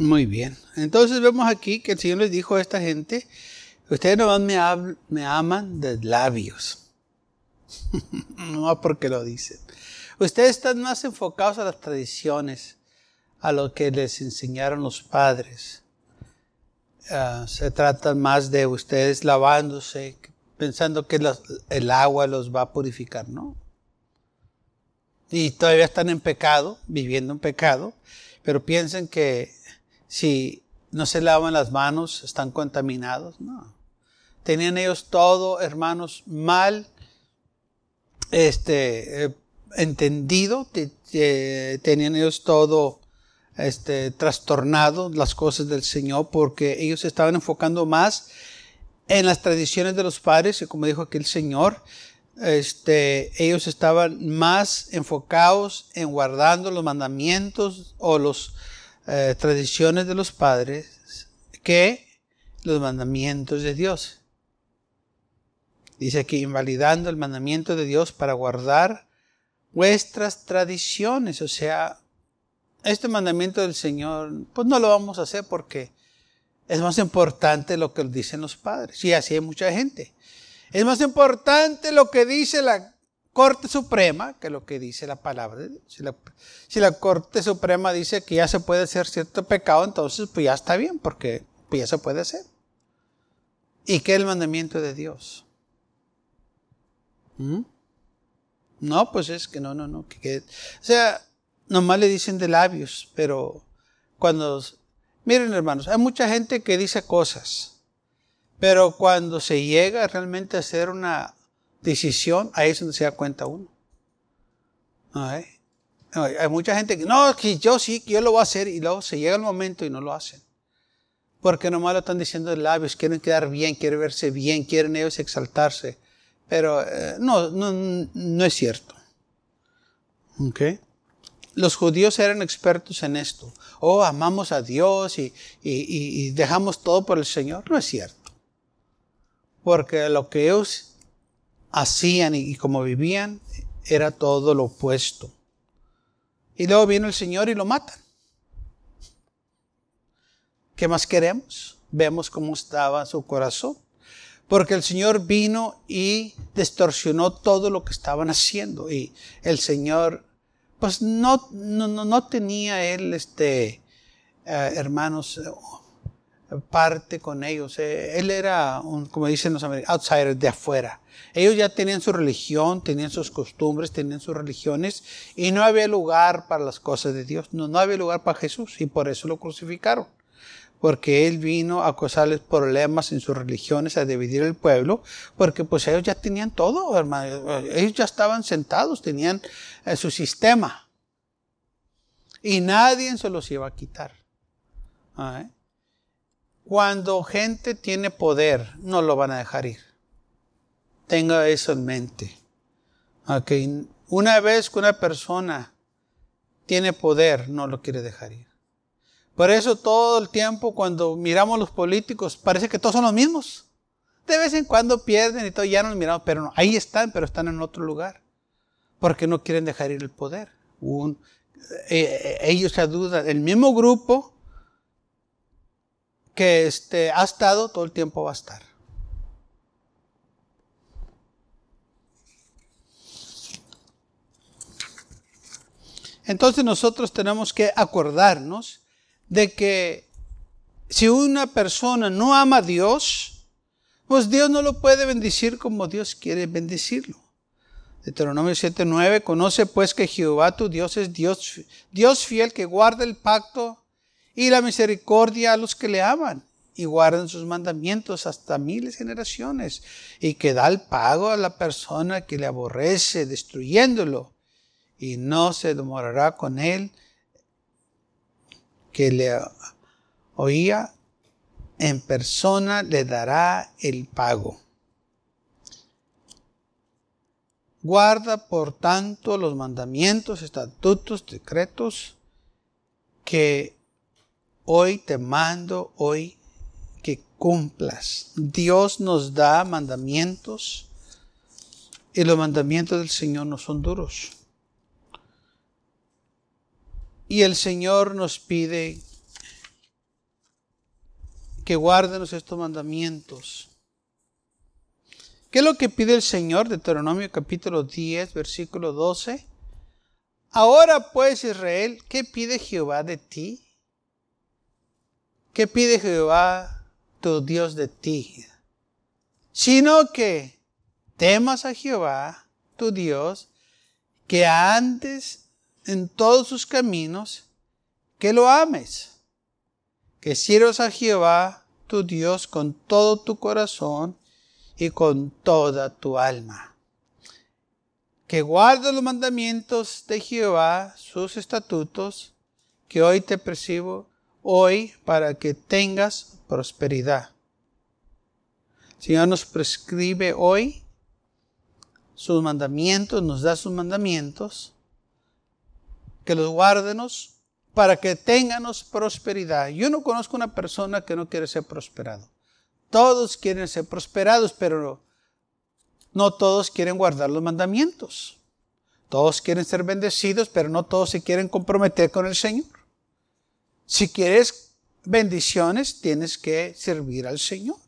Muy bien. Entonces vemos aquí que el Señor les dijo a esta gente, ustedes no me, me aman de labios. no porque lo dicen. Ustedes están más enfocados a las tradiciones, a lo que les enseñaron los padres. Ah, se trata más de ustedes lavándose, pensando que el agua los va a purificar, ¿no? Y todavía están en pecado, viviendo en pecado, pero piensan que si no se lavan las manos, están contaminados. No. Tenían ellos todo, hermanos, mal este, eh, entendido, tenían ellos todo este, trastornado, las cosas del Señor, porque ellos estaban enfocando más en las tradiciones de los padres, y como dijo aquí el Señor, este, ellos estaban más enfocados en guardando los mandamientos o los eh, tradiciones de los padres que los mandamientos de Dios. Dice aquí, invalidando el mandamiento de Dios para guardar vuestras tradiciones. O sea, este mandamiento del Señor, pues no lo vamos a hacer porque es más importante lo que dicen los padres. Y así hay mucha gente. Es más importante lo que dice la Corte Suprema, que es lo que dice la palabra de Dios. Si la, Corte Suprema dice que ya se puede hacer cierto pecado, entonces pues ya está bien, porque pues ya se puede hacer. ¿Y qué es el mandamiento de Dios? ¿Mm? No, pues es que no, no, no. Que, o sea, nomás le dicen de labios, pero cuando... Miren hermanos, hay mucha gente que dice cosas, pero cuando se llega realmente a hacer una decisión, ahí es donde se da cuenta uno. Hay mucha gente que, no, que yo sí, que yo lo voy a hacer, y luego se llega el momento y no lo hacen. Porque nomás lo están diciendo de labios, quieren quedar bien, quieren verse bien, quieren ellos exaltarse. Pero eh, no, no, no es cierto. Okay. Los judíos eran expertos en esto. Oh, amamos a Dios y, y, y dejamos todo por el Señor. No es cierto. Porque lo que ellos hacían y, como vivían era todo lo opuesto. Y luego viene el Señor y lo matan. ¿Qué más queremos? Vemos cómo estaba su corazón. Porque el Señor vino y distorsionó todo lo que estaban haciendo. Y el Señor, pues no, no, no tenía él, este, eh, hermanos, parte con ellos. Eh, él era, un, como dicen los americanos, outsider de afuera. Ellos ya tenían su religión, tenían sus costumbres, tenían sus religiones y no había lugar para las cosas de Dios. No, no había lugar para Jesús y por eso lo crucificaron. Porque él vino a causarles problemas en sus religiones, a dividir el pueblo, porque pues ellos ya tenían todo, hermano. Ellos ya estaban sentados, tenían eh, su sistema. Y nadie se los iba a quitar. ¿Ah, eh? Cuando gente tiene poder, no lo van a dejar ir. Tenga eso en mente. Okay. Una vez que una persona tiene poder, no lo quiere dejar ir. Por eso todo el tiempo cuando miramos los políticos, parece que todos son los mismos. De vez en cuando pierden y todo, ya no los miramos, pero no, ahí están, pero están en otro lugar. Porque no quieren dejar ir el poder. Un, eh, eh, ellos se dudan, el mismo grupo que este, ha estado, todo el tiempo va a estar. Entonces nosotros tenemos que acordarnos de que si una persona no ama a Dios, pues Dios no lo puede bendecir como Dios quiere bendecirlo. Deuteronomio 7:9 conoce pues que Jehová tu Dios es Dios, Dios fiel que guarda el pacto y la misericordia a los que le aman y guardan sus mandamientos hasta miles generaciones y que da el pago a la persona que le aborrece destruyéndolo y no se demorará con él que le oía en persona le dará el pago. Guarda, por tanto, los mandamientos, estatutos, decretos que hoy te mando, hoy que cumplas. Dios nos da mandamientos y los mandamientos del Señor no son duros. Y el Señor nos pide que guardemos estos mandamientos. ¿Qué es lo que pide el Señor? Deuteronomio capítulo 10, versículo 12. Ahora pues Israel, ¿qué pide Jehová de ti? ¿Qué pide Jehová tu Dios de ti? Sino que temas a Jehová tu Dios, que andes en todos sus caminos, que lo ames, que sirvas a Jehová tu Dios con todo tu corazón y con toda tu alma que guarda los mandamientos de Jehová, sus estatutos, que hoy te percibo, hoy para que tengas prosperidad. El Señor nos prescribe hoy sus mandamientos, nos da sus mandamientos, que los guárdenos para que tengamos prosperidad. Yo no conozco una persona que no quiere ser prosperado. Todos quieren ser prosperados, pero no todos quieren guardar los mandamientos. Todos quieren ser bendecidos, pero no todos se quieren comprometer con el Señor. Si quieres bendiciones, tienes que servir al Señor.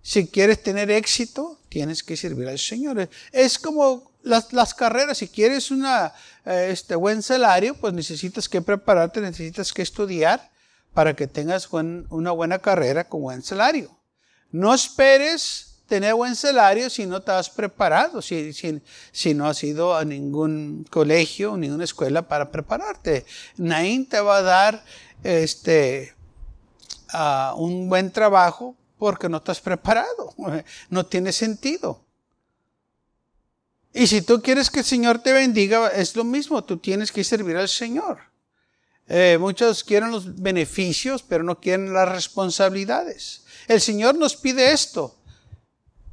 Si quieres tener éxito, tienes que servir al Señor. Es como las, carreras. Si quieres un eh, este, buen salario, pues necesitas que prepararte, necesitas que estudiar para que tengas una buena carrera con buen salario. No esperes tener buen salario si no estás preparado, si, si, no has ido a ningún colegio, ninguna escuela para prepararte. Naín te va a dar este, un buen trabajo porque no estás preparado. No tiene sentido. Y si tú quieres que el Señor te bendiga, es lo mismo, tú tienes que servir al Señor. Eh, muchos quieren los beneficios, pero no quieren las responsabilidades. El Señor nos pide esto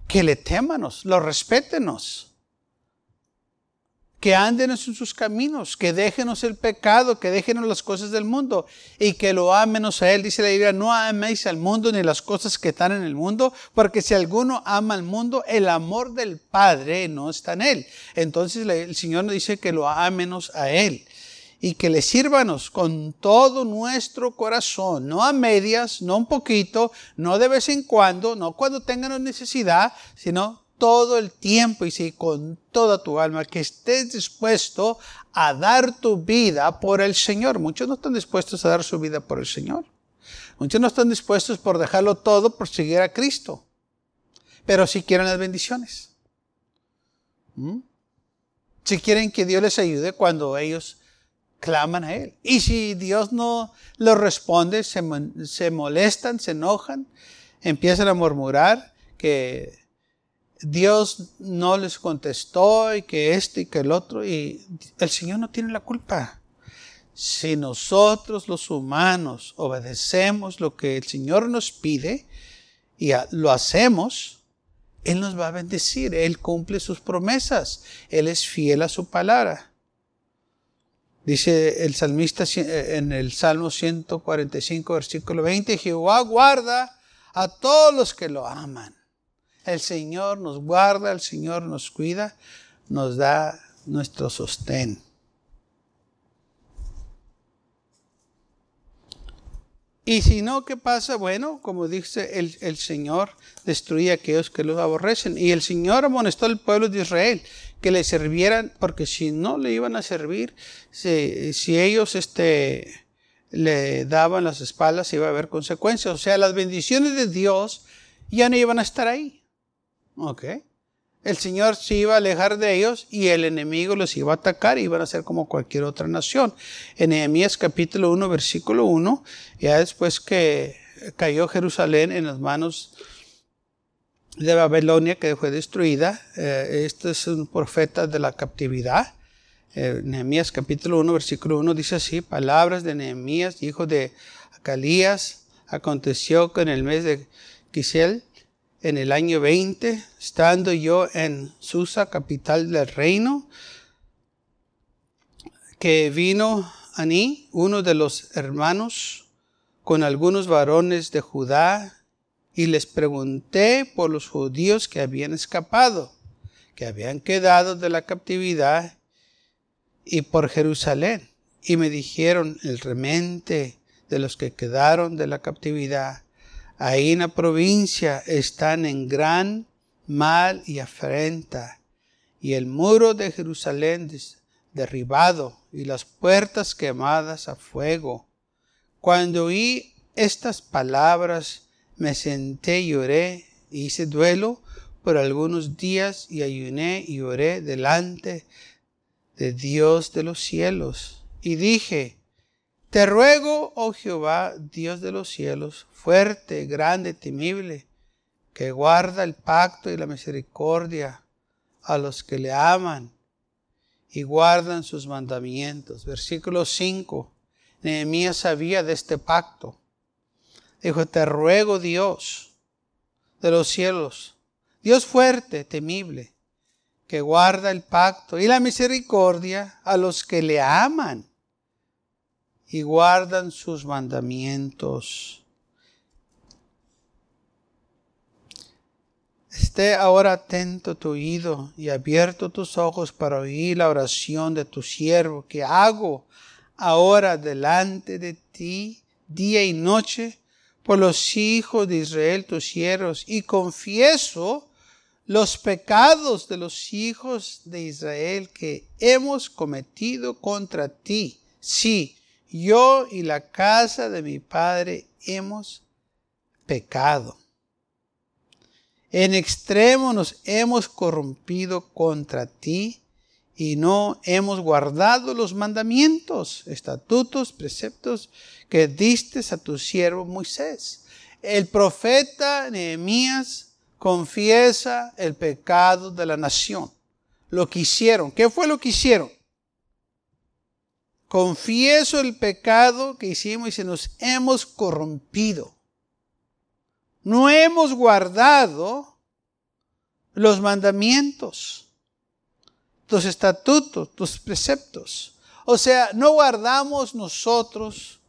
que le témanos, lo respétenos, que andenos en sus caminos, que déjenos el pecado, que déjenos las cosas del mundo y que lo amenos a Él. Dice la Biblia, no améis al mundo ni las cosas que están en el mundo, porque si alguno ama al mundo, el amor del Padre no está en Él. Entonces el Señor nos dice que lo amenos a Él y que le sírvanos con todo nuestro corazón, no a medias, no un poquito, no de vez en cuando, no cuando tengan necesidad, sino todo el tiempo y sí, con toda tu alma, que estés dispuesto a dar tu vida por el Señor. Muchos no están dispuestos a dar su vida por el Señor. Muchos no están dispuestos por dejarlo todo por seguir a Cristo. Pero si quieren las bendiciones. ¿Mm? Si quieren que Dios les ayude cuando ellos claman a Él. Y si Dios no lo responde, se, se molestan, se enojan, empiezan a murmurar que Dios no les contestó y que este y que el otro. Y el Señor no tiene la culpa. Si nosotros los humanos obedecemos lo que el Señor nos pide y lo hacemos, Él nos va a bendecir. Él cumple sus promesas. Él es fiel a su palabra. Dice el salmista eh, en el Salmo 145, versículo 20, Jehová guarda a todos los que lo aman. El Señor nos guarda, el Señor nos cuida, nos da nuestro sostén. Y si no, ¿qué pasa? Bueno, como dice el, el, Señor, destruye a aquellos que los aborrecen. Y el Señor amonestó al pueblo de Israel que le sirvieran, porque si no le iban a servir, si, si ellos este, le daban las espaldas, iba a haber consecuencias. O sea, las bendiciones de Dios ya no iban a estar ahí. ¿Ok? El Señor se iba a alejar de ellos y el enemigo los iba a atacar y iban a ser como cualquier otra nación. En Nehemías capítulo 1, versículo 1, ya después que cayó Jerusalén en las manos de Babilonia que fue destruida. Eh, este es un profeta de la captividad. Eh, Nehemías capítulo 1, versículo 1 dice así, palabras de Nehemías, hijo de Acalías, Aconteció que en el mes de Kisel, en el año 20, estando yo en Susa, capital del reino, que vino Aní, uno de los hermanos, con algunos varones de Judá, y les pregunté por los judíos que habían escapado, que habían quedado de la captividad, y por Jerusalén. Y me dijeron, el remente de los que quedaron de la captividad, ahí en la provincia están en gran mal y afrenta, y el muro de Jerusalén derribado y las puertas quemadas a fuego. Cuando oí estas palabras, me senté y oré, hice duelo por algunos días y ayuné y oré delante de Dios de los cielos. Y dije, te ruego, oh Jehová, Dios de los cielos, fuerte, grande, temible, que guarda el pacto y la misericordia a los que le aman y guardan sus mandamientos. Versículo 5. Nehemías sabía de este pacto. Dijo, te ruego Dios de los cielos, Dios fuerte, temible, que guarda el pacto y la misericordia a los que le aman y guardan sus mandamientos. Esté ahora atento tu oído y abierto tus ojos para oír la oración de tu siervo que hago ahora delante de ti día y noche por los hijos de Israel, tus siervos, y confieso los pecados de los hijos de Israel que hemos cometido contra ti. Sí, yo y la casa de mi padre hemos pecado. En extremo nos hemos corrompido contra ti y no hemos guardado los mandamientos, estatutos, preceptos que diste a tu siervo Moisés. El profeta Nehemías confiesa el pecado de la nación. Lo que hicieron. ¿Qué fue lo que hicieron? Confieso el pecado que hicimos y se nos hemos corrompido no hemos guardado los mandamientos, tus estatutos, tus preceptos. O sea, no guardamos nosotros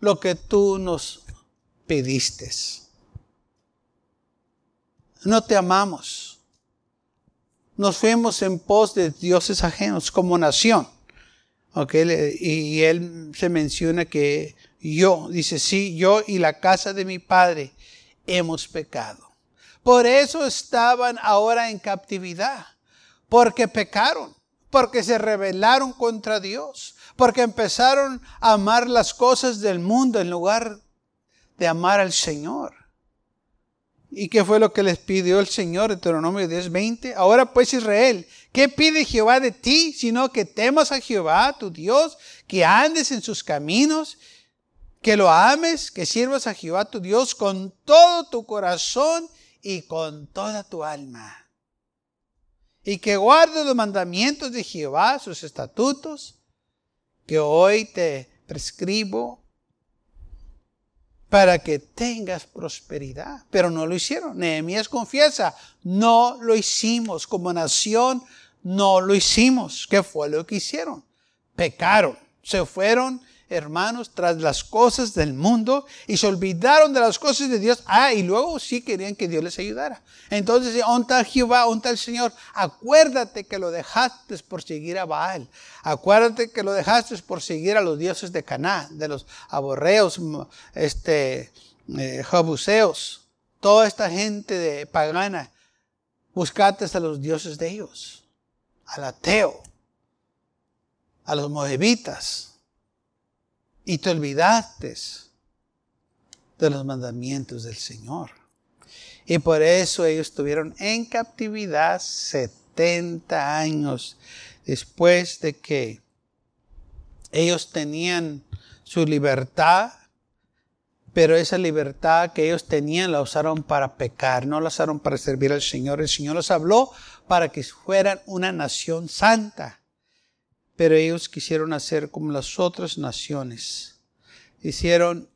lo que tú nos pediste. No te amamos. Nos fuimos en pos de dioses ajenos como nación. Y él se menciona que yo, dice, sí, yo y la casa de mi padre hemos pecado. Por eso estaban ahora en captividad, porque pecaron, porque se rebelaron contra Dios, porque empezaron a amar las cosas del mundo en lugar de amar al Señor. ¿Y qué fue lo que les pidió el Señor? Deuteronomio 10:20. Ahora pues Israel, ¿qué pide Jehová de ti? Sino que temas a Jehová, tu Dios, que andes en sus caminos que lo ames, que sirvas a Jehová tu Dios con todo tu corazón y con toda tu alma. Y que guardes los mandamientos de Jehová, sus estatutos, que hoy te prescribo para que tengas prosperidad. Pero no lo hicieron. Nehemías confiesa, no lo hicimos como nación, no lo hicimos. ¿Qué fue lo que hicieron? Pecaron, se fueron hermanos, tras las cosas del mundo y se olvidaron de las cosas de Dios. Ah, y luego sí querían que Dios les ayudara. Entonces, onta Jehová, onta el Señor, acuérdate que lo dejaste por seguir a Baal. Acuérdate que lo dejaste por seguir a los dioses de Caná, de los aborreos, este, eh, jabuseos, toda esta gente de pagana. Buscate a los dioses de ellos, al ateo, a los moabitas y te olvidaste de los mandamientos del Señor. Y por eso ellos estuvieron en captividad 70 años después de que ellos tenían su libertad, pero esa libertad que ellos tenían la usaron para pecar, no la usaron para servir al Señor. El Señor los habló para que fueran una nación santa pero ellos quisieron hacer como las otras naciones. Hicieron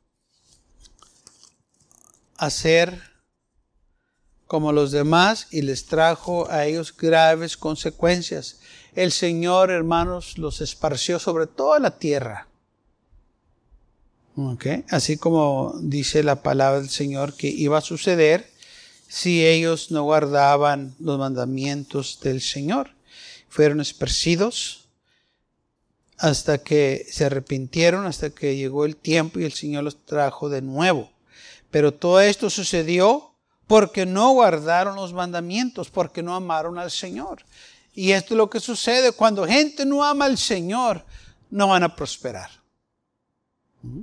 hacer como los demás y les trajo a ellos graves consecuencias. El Señor, hermanos, los esparció sobre toda la tierra. Así como dice la palabra del Señor que iba a suceder si ellos no guardaban los mandamientos del Señor. Fueron esparcidos hasta que se arrepintieron, hasta que llegó el tiempo y el Señor los trajo de nuevo. Pero todo esto sucedió porque no guardaron los mandamientos, porque no amaron al Señor. Y esto es lo que sucede cuando gente no ama al Señor, no van a prosperar. ¿Mm?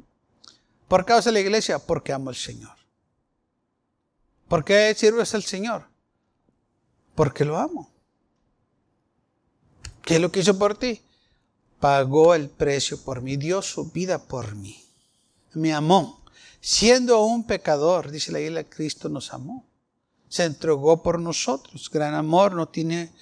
¿Por qué hace la iglesia? Porque amo al Señor. ¿Por qué sirves al Señor? Porque lo amo. ¿Qué es lo que hizo por ti? Pagó el precio por mí, dio su vida por mí. Me amó. Siendo un pecador, dice la Iglesia, Cristo nos amó. Se entregó por nosotros. Gran amor no tiene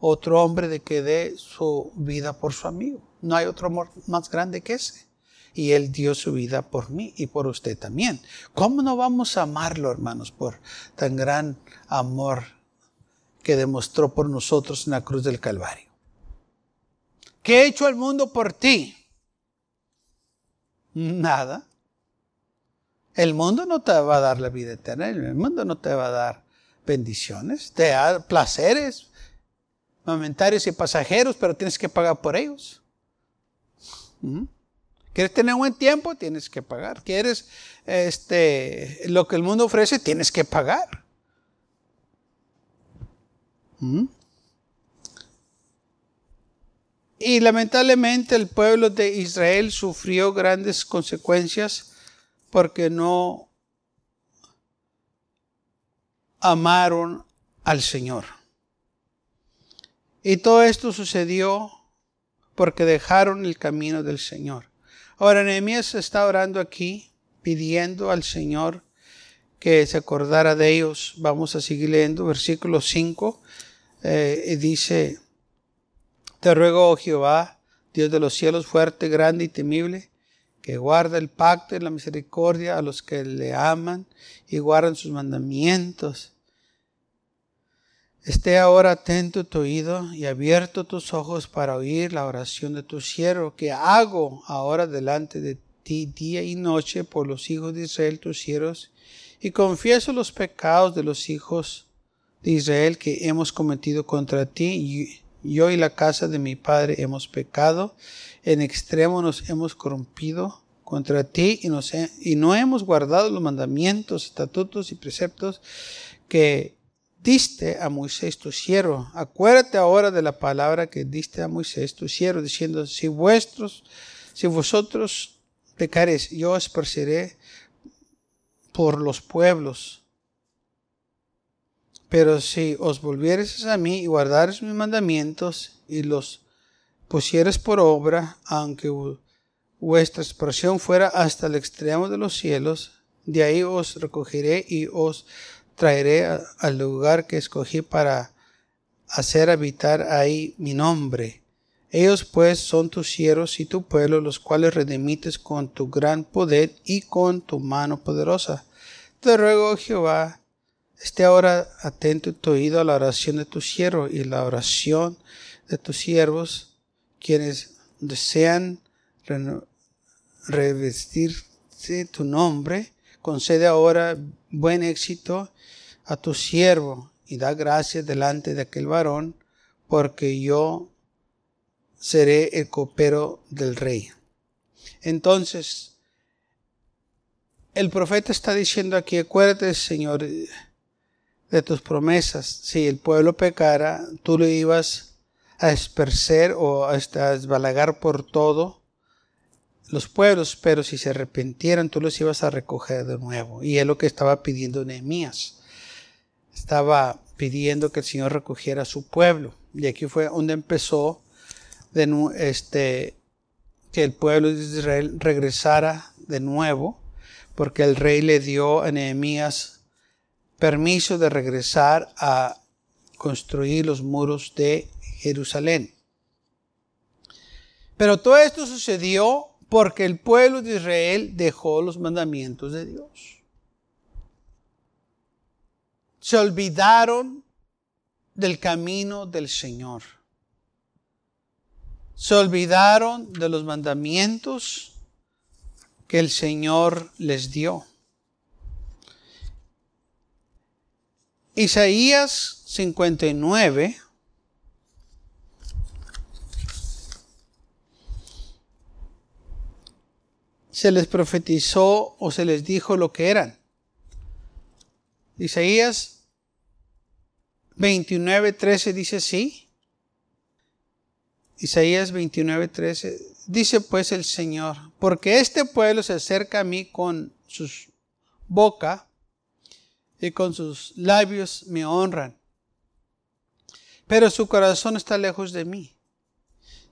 otro hombre de que dé su vida por su amigo. No hay otro amor más grande que ese y Él dio su vida por mí y por usted también. ¿Cómo no vamos a amarlo, hermanos, por tan gran amor que demostró por nosotros en la cruz del Calvario? ¿Qué ha hecho el mundo por ti? Nada. El mundo no te va a dar la vida eterna, el mundo no te va a dar bendiciones, te da placeres momentarios y pasajeros, pero tienes que pagar por ellos. ¿Mm? ¿Quieres tener buen tiempo? Tienes que pagar. ¿Quieres este, lo que el mundo ofrece? Tienes que pagar. ¿Mm? Y lamentablemente el pueblo de Israel sufrió grandes consecuencias porque no amaron al Señor. Y todo esto sucedió porque dejaron el camino del Señor. Ahora, Nehemías está orando aquí, pidiendo al Señor que se acordara de ellos. Vamos a seguir leyendo versículo 5. Eh, dice, te ruego, oh Jehová, Dios de los cielos, fuerte, grande y temible, que guarda el pacto y la misericordia a los que le aman y guardan sus mandamientos Esté ahora atento tu oído y abierto tus ojos para oír la oración de tu siervo, que hago ahora delante de ti día y noche por los hijos de Israel, tus siervos, y confieso los pecados de los hijos de Israel que hemos cometido contra ti. Yo y la casa de mi padre hemos pecado, en extremo nos hemos corrompido contra ti y, y no hemos guardado los mandamientos, estatutos y preceptos que diste a Moisés tu siervo. Acuérdate ahora de la palabra que diste a Moisés tu siervo, diciendo, si vuestros, si vosotros pecaréis, yo os perseguiré por los pueblos. Pero si os volviereis a mí y guardareis mis mandamientos y los pusieres por obra, aunque vuestra expresión fuera hasta el extremo de los cielos, de ahí os recogeré y os traeré al lugar que escogí para hacer habitar ahí mi nombre. Ellos pues son tus siervos y tu pueblo, los cuales redimites con tu gran poder y con tu mano poderosa. Te ruego, Jehová, esté ahora atento tu oído a la oración de tu siervo y la oración de tus siervos, quienes desean revestirse tu nombre. Concede ahora buen éxito a tu siervo y da gracias delante de aquel varón, porque yo seré el copero del rey. Entonces, el profeta está diciendo aquí, acuérdate, Señor, de tus promesas. Si el pueblo pecara, tú lo ibas a esparcer o a desbalagar por todo los pueblos, pero si se arrepintieran, tú los ibas a recoger de nuevo. Y es lo que estaba pidiendo Nehemías estaba pidiendo que el Señor recogiera a su pueblo. Y aquí fue donde empezó de, este, que el pueblo de Israel regresara de nuevo, porque el rey le dio a Nehemías permiso de regresar a construir los muros de Jerusalén. Pero todo esto sucedió porque el pueblo de Israel dejó los mandamientos de Dios. Se olvidaron del camino del Señor. Se olvidaron de los mandamientos que el Señor les dio. Isaías 59 se les profetizó o se les dijo lo que eran. Isaías 29, 13 dice sí. Isaías 29, 13 dice pues el Señor, porque este pueblo se acerca a mí con sus boca y con sus labios me honran, pero su corazón está lejos de mí.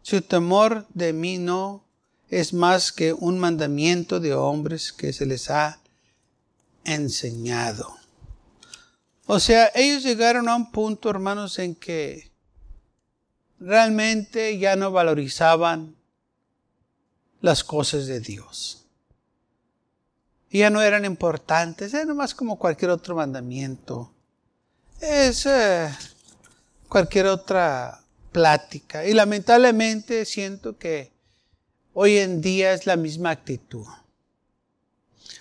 Su temor de mí no es más que un mandamiento de hombres que se les ha enseñado. O sea, ellos llegaron a un punto, hermanos, en que realmente ya no valorizaban las cosas de Dios. Ya no eran importantes, era más como cualquier otro mandamiento. Es eh, cualquier otra plática. Y lamentablemente siento que Hoy en día es la misma actitud.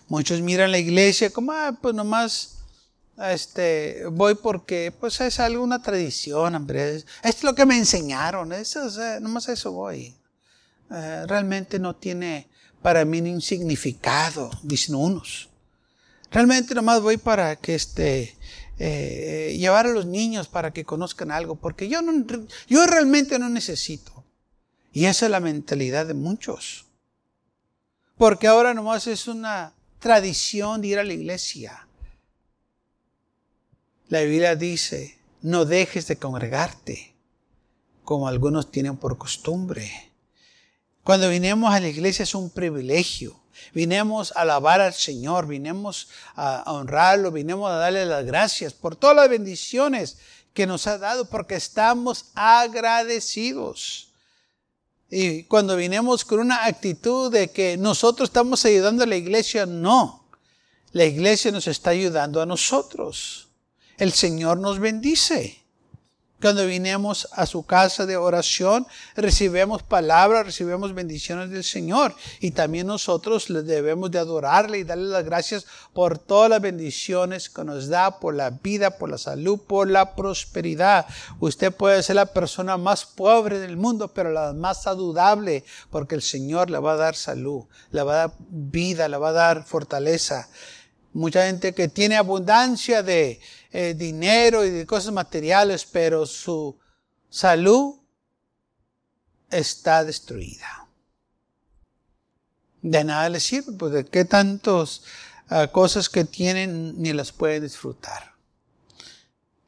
Muchos miran la iglesia como, ah, pues nomás este, voy porque pues es alguna tradición, hombre. Es lo que me enseñaron, eso, nomás a eso voy. Eh, realmente no tiene para mí ningún significado, dicen unos. Realmente nomás voy para que este, eh, llevar a los niños para que conozcan algo, porque yo, no, yo realmente no necesito. Y esa es la mentalidad de muchos. Porque ahora nomás es una tradición de ir a la iglesia. La Biblia dice, no dejes de congregarte, como algunos tienen por costumbre. Cuando vinimos a la iglesia es un privilegio. Vinemos a alabar al Señor, vinemos a honrarlo, vinemos a darle las gracias por todas las bendiciones que nos ha dado, porque estamos agradecidos. Y cuando vinimos con una actitud de que nosotros estamos ayudando a la iglesia, no. La iglesia nos está ayudando a nosotros. El Señor nos bendice. Cuando vinimos a su casa de oración, recibimos palabras, recibimos bendiciones del Señor. Y también nosotros le debemos de adorarle y darle las gracias por todas las bendiciones que nos da, por la vida, por la salud, por la prosperidad. Usted puede ser la persona más pobre del mundo, pero la más saludable, porque el Señor le va a dar salud, le va a dar vida, le va a dar fortaleza. Mucha gente que tiene abundancia de eh, dinero y de cosas materiales, pero su salud está destruida. De nada le sirve, pues de qué tantas ah, cosas que tienen ni las puede disfrutar.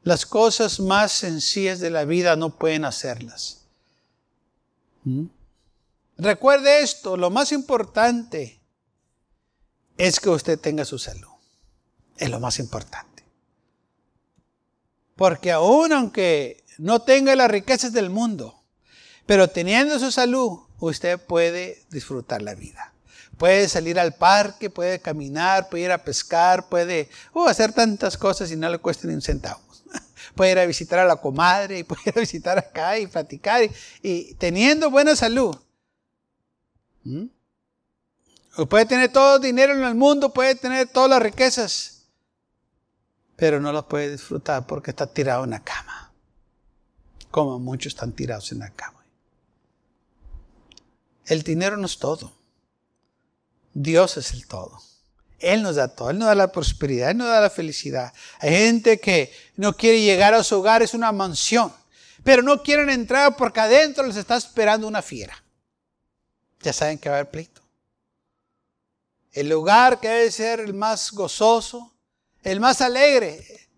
Las cosas más sencillas de la vida no pueden hacerlas. ¿Mm? Recuerde esto, lo más importante es que usted tenga su salud es lo más importante. Porque aún aunque no tenga las riquezas del mundo, pero teniendo su salud, usted puede disfrutar la vida. Puede salir al parque, puede caminar, puede ir a pescar, puede uh, hacer tantas cosas y no le cuesta ni un centavo. Puede ir a visitar a la comadre y puede ir a visitar acá y platicar. Y, teniendo buena salud, puede tener todo el dinero en el mundo, puede tener todas las riquezas, pero no lo puede disfrutar porque está tirado en la cama, como muchos están tirados en la cama. El dinero no es todo. Dios es el todo. Él nos da todo. Él nos da la prosperidad. Él nos da la felicidad. Hay gente que no quiere llegar a su hogar, es una mansión. Pero no quieren entrar porque adentro les está esperando una fiera. Ya saben que va a haber pleito. El lugar que debe ser el más gozoso, el más alegre,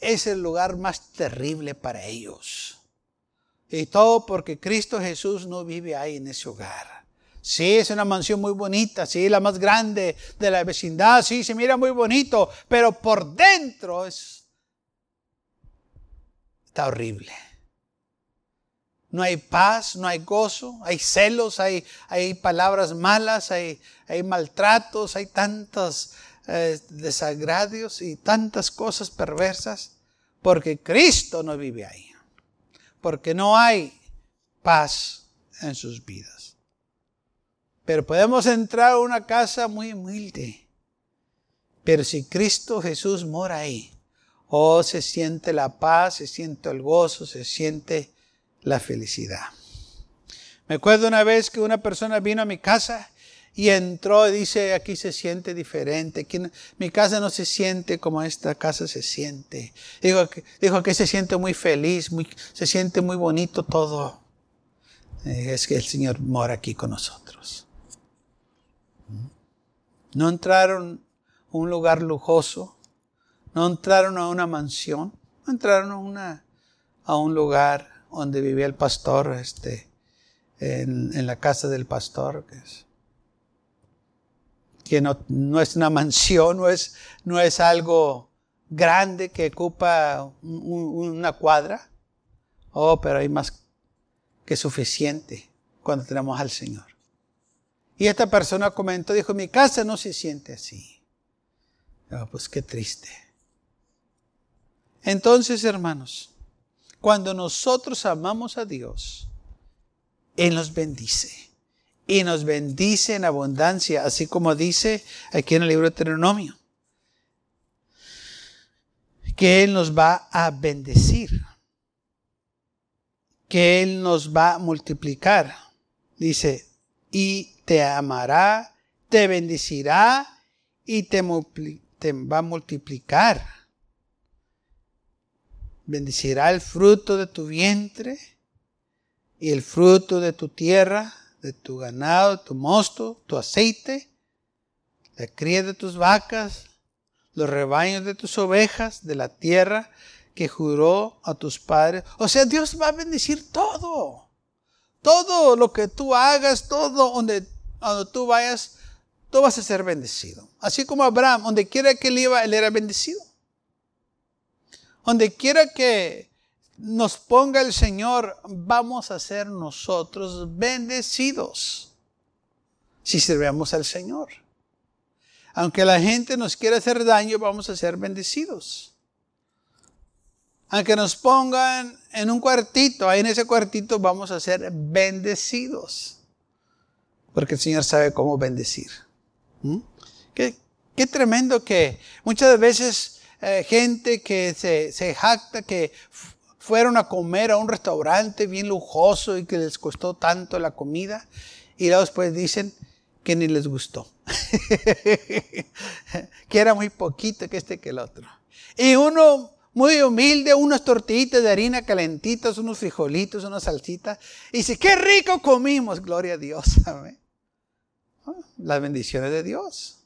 es el lugar más terrible para ellos. Y todo porque Cristo Jesús no vive ahí en ese hogar. Sí, es una mansión muy bonita, sí, la más grande de la vecindad, sí, se mira muy bonito, pero por dentro es, está horrible. No hay paz, no hay gozo, hay celos, hay, hay palabras malas, hay, hay maltratos, hay tantas eh, desagradios y tantas cosas perversas, porque Cristo no vive ahí, porque no hay paz en sus vidas. Pero podemos entrar a una casa muy humilde, pero si Cristo Jesús mora ahí, oh, se siente la paz, se siente el gozo, se siente la felicidad. Me acuerdo una vez que una persona vino a mi casa y entró y dice, aquí se siente diferente, aquí mi casa no se siente como esta casa se siente. Dijo dijo que se siente muy feliz, muy, se siente muy bonito todo. Eh, es que el Señor mora aquí con nosotros. No entraron a un lugar lujoso, no entraron a una mansión, no entraron a, un lugar donde vivía el pastor, este, en, la casa del pastor, que no, no, es una mansión, no es, no es algo grande que ocupa una cuadra. Oh, pero hay más que suficiente cuando tenemos al Señor. Y esta persona comentó, dijo, mi casa no se siente así. Oh, pues qué triste. Entonces, hermanos, cuando nosotros amamos a Dios, Él nos bendice y nos bendice en abundancia, así como dice aquí en el libro de Deuteronomio, que Él nos va a bendecir, que Él nos va a multiplicar. Dice, y te amará, te bendecirá y te, te va a multiplicar. Bendecirá el fruto de tu vientre y el fruto de tu tierra de tu ganado, tu mosto, tu aceite, la cría de tus vacas, los rebaños de tus ovejas, de la tierra que juró a tus padres. O sea, Dios va a bendecir todo. Todo lo que tú hagas, todo donde, tú vayas, tú vas a ser bendecido. Así como Abraham, donde quiera que él iba, él era bendecido. Donde quiera que nos ponga el Señor, vamos a ser nosotros bendecidos si servemos al Señor. Aunque la gente nos quiera hacer daño, vamos a ser bendecidos. Aunque nos pongan en un cuartito, ahí en ese cuartito vamos a ser bendecidos. Porque el Señor sabe cómo bendecir. ¿Mm? Qué, tremendo que muchas veces eh, gente que se, se jacta que fueron a comer a un restaurante bien lujoso y que les costó tanto la comida y luego después dicen que ni les gustó. que era muy poquito que este que el otro. Y uno muy humilde, unas tortillitas de harina calentitas, unos frijolitos, unas salsitas. Y dice, qué rico comimos, gloria a Dios. Las bendiciones de Dios.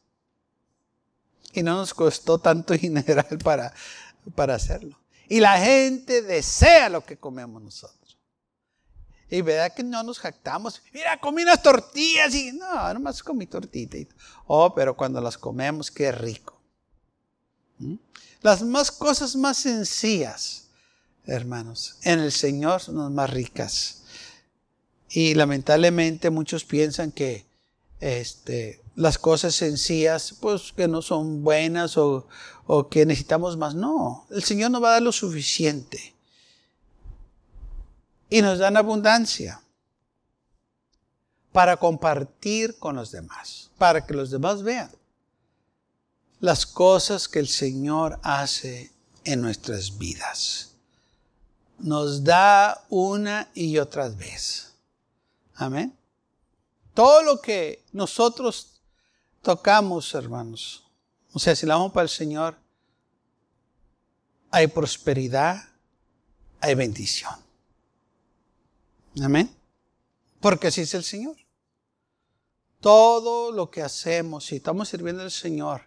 Y no nos costó tanto dinero para, para hacerlo. Y la gente desea lo que comemos nosotros. Y verdad que no nos jactamos. Mira, comí unas tortillas y no, nomás comí tortitas. Oh, pero cuando las comemos, qué rico. ¿Mm? Las más cosas más sencillas, hermanos, en el Señor son las más ricas. Y lamentablemente muchos piensan que este, las cosas sencillas, pues que no son buenas o, o que necesitamos más. No, el Señor nos va a dar lo suficiente. Y nos da en abundancia para compartir con los demás, para que los demás vean las cosas que el Señor hace en nuestras vidas. Nos da una y otra vez. Amén. Todo lo que nosotros tocamos, hermanos, o sea, si la vamos para el Señor, hay prosperidad, hay bendición. Amén. Porque así es el Señor. Todo lo que hacemos, si estamos sirviendo al Señor,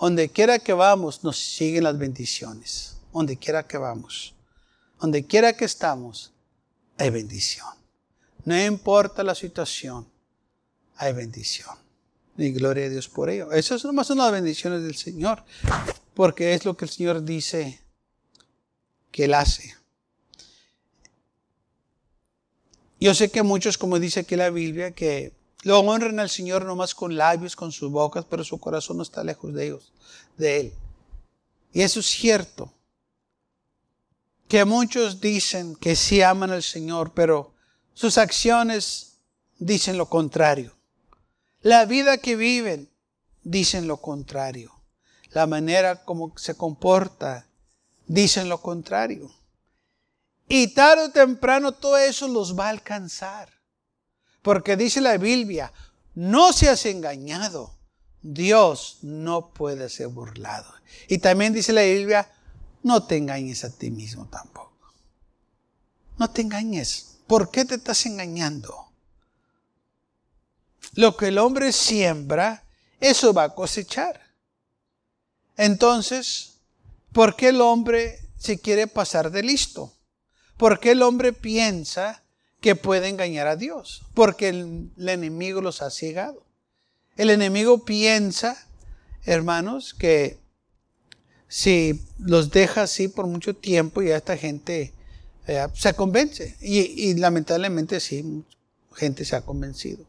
donde quiera que vamos, nos siguen las bendiciones. Donde quiera que vamos. Donde quiera que estamos, hay bendición. No importa la situación, hay bendición. Y gloria a Dios por ello. Eso es nomás de las bendiciones del Señor. Porque es lo que el Señor dice que Él hace. Yo sé que muchos, como dice aquí la Biblia, que Lo honran al Señor nomás con labios, con sus bocas, pero su corazón no está lejos de ellos, de Él. Y eso es cierto. Que muchos dicen que sí aman al Señor, pero sus acciones dicen lo contrario. La vida que viven dicen lo contrario. La manera como se comporta dicen lo contrario. Y tarde o temprano todo eso los va a alcanzar. Porque dice la Biblia, no seas engañado. Dios no puede ser burlado. Y también dice la Biblia, no te engañes a ti mismo tampoco. No te engañes. ¿Por qué te estás engañando? Lo que el hombre siembra, eso va a cosechar. Entonces, ¿por qué el hombre se quiere pasar de listo? ¿Por qué el hombre piensa que puede engañar a Dios, porque el, enemigo los ha ciegado. El enemigo piensa, hermanos, que si los deja así por mucho tiempo, ya esta gente eh, se convence. Y, y, lamentablemente sí, gente se ha convencido.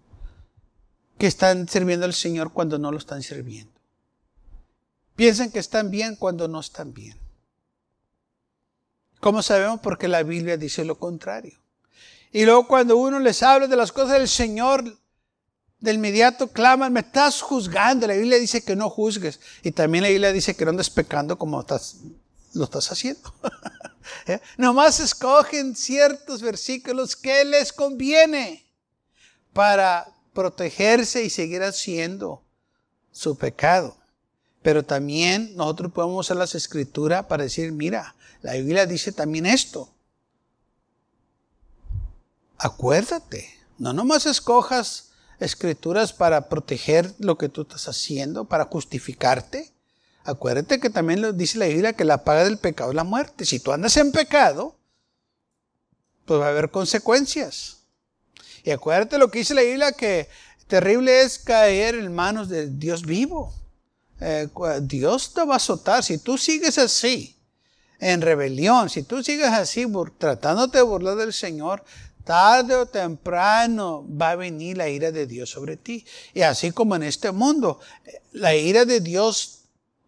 Que están sirviendo al Señor cuando no lo están sirviendo. Piensan que están bien cuando no están bien. ¿Cómo sabemos? Porque la Biblia dice lo contrario. Y luego cuando uno les habla de las cosas del Señor, de inmediato claman, me estás juzgando. La Biblia dice que no juzgues. Y también la Biblia dice que no andes pecando como estás, lo estás haciendo. ¿Eh? Nomás escogen ciertos versículos que les conviene para protegerse y seguir haciendo su pecado. Pero también nosotros podemos usar las escrituras para decir, mira, la Biblia dice también esto acuérdate, no nomás escojas escrituras para proteger lo que tú estás haciendo, para justificarte. Acuérdate que también lo dice la Biblia que la paga del pecado es la muerte. Si tú andas en pecado, pues va a haber consecuencias. Y acuérdate lo que dice la Biblia que terrible es caer en manos de Dios vivo. Eh, Dios te va a azotar. Si tú sigues así, en rebelión, si tú sigues así, tratándote de burlar del Señor, tarde o temprano va a venir la ira de Dios sobre ti. Y así como en este mundo, la ira de Dios,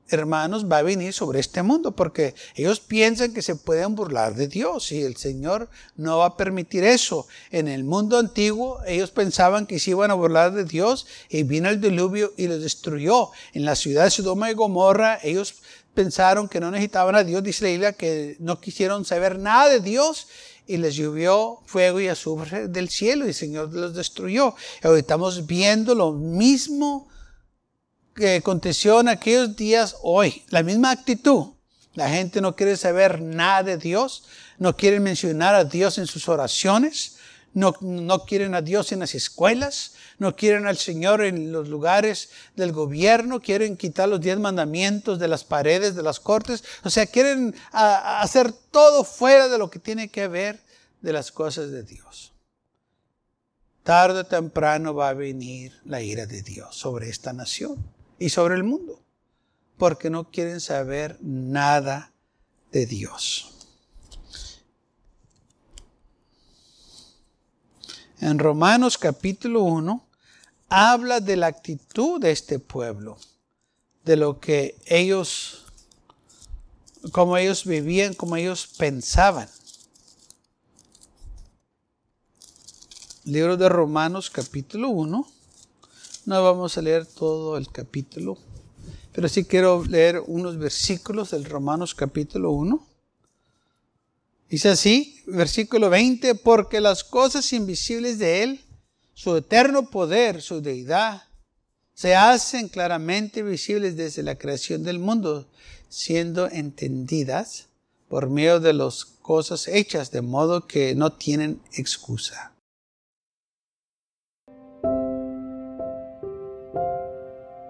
hermanos, va a venir sobre este mundo porque ellos piensan que se pueden burlar de Dios y el Señor no va a permitir eso. En el mundo antiguo ellos pensaban que se iban a burlar de Dios y vino el diluvio y los destruyó. En la ciudad de Sodoma y Gomorra ellos pensaron que no necesitaban a Dios, dice la que no quisieron saber nada de Dios y les llovió fuego y azufre del cielo y el Señor los destruyó. Hoy estamos viendo lo mismo que aconteció en aquellos días hoy, la misma actitud. La gente no quiere saber nada de Dios, no quiere mencionar a Dios en sus oraciones, no, no quieren a Dios en las escuelas, no quieren al Señor en los lugares del gobierno, quieren quitar los diez mandamientos de las paredes de las cortes, o sea, quieren hacer todo fuera de lo que tiene que ver de las cosas de Dios. Tarde o temprano va a venir la ira de Dios sobre esta nación y sobre el mundo, porque no quieren saber nada de Dios. en Romanos capítulo 1, habla de la actitud de este pueblo, de lo que ellos, cómo ellos vivían, cómo ellos pensaban. Libro de Romanos capítulo 1. No vamos a leer todo el capítulo, pero sí quiero leer unos versículos del Romanos capítulo 1. Dice así, versículo 20, porque las cosas invisibles de Él, su eterno poder, su deidad, se hacen claramente visibles desde la creación del mundo, siendo entendidas por medio de las cosas hechas, de modo que no tienen excusa.